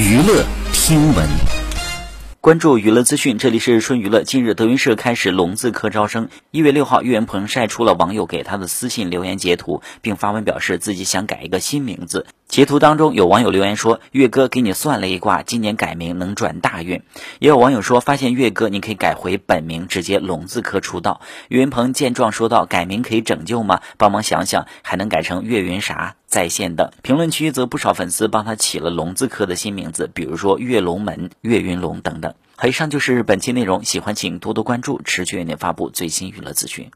娱乐听闻。关注娱乐资讯，这里是春娱乐。近日，德云社开始龙字科招生。一月六号，岳云鹏晒出了网友给他的私信留言截图，并发文表示自己想改一个新名字。截图当中有网友留言说：“岳哥给你算了一卦，今年改名能转大运。”也有网友说：“发现岳哥，你可以改回本名，直接龙字科出道。”岳云鹏见状说道：“改名可以拯救吗？帮忙想想，还能改成岳云啥？在线等。”评论区则不少粉丝帮他起了龙字科的新名字，比如说岳龙门、岳云龙等等。好，以上就是本期内容，喜欢请多多关注，持续为您发布最新娱乐资讯。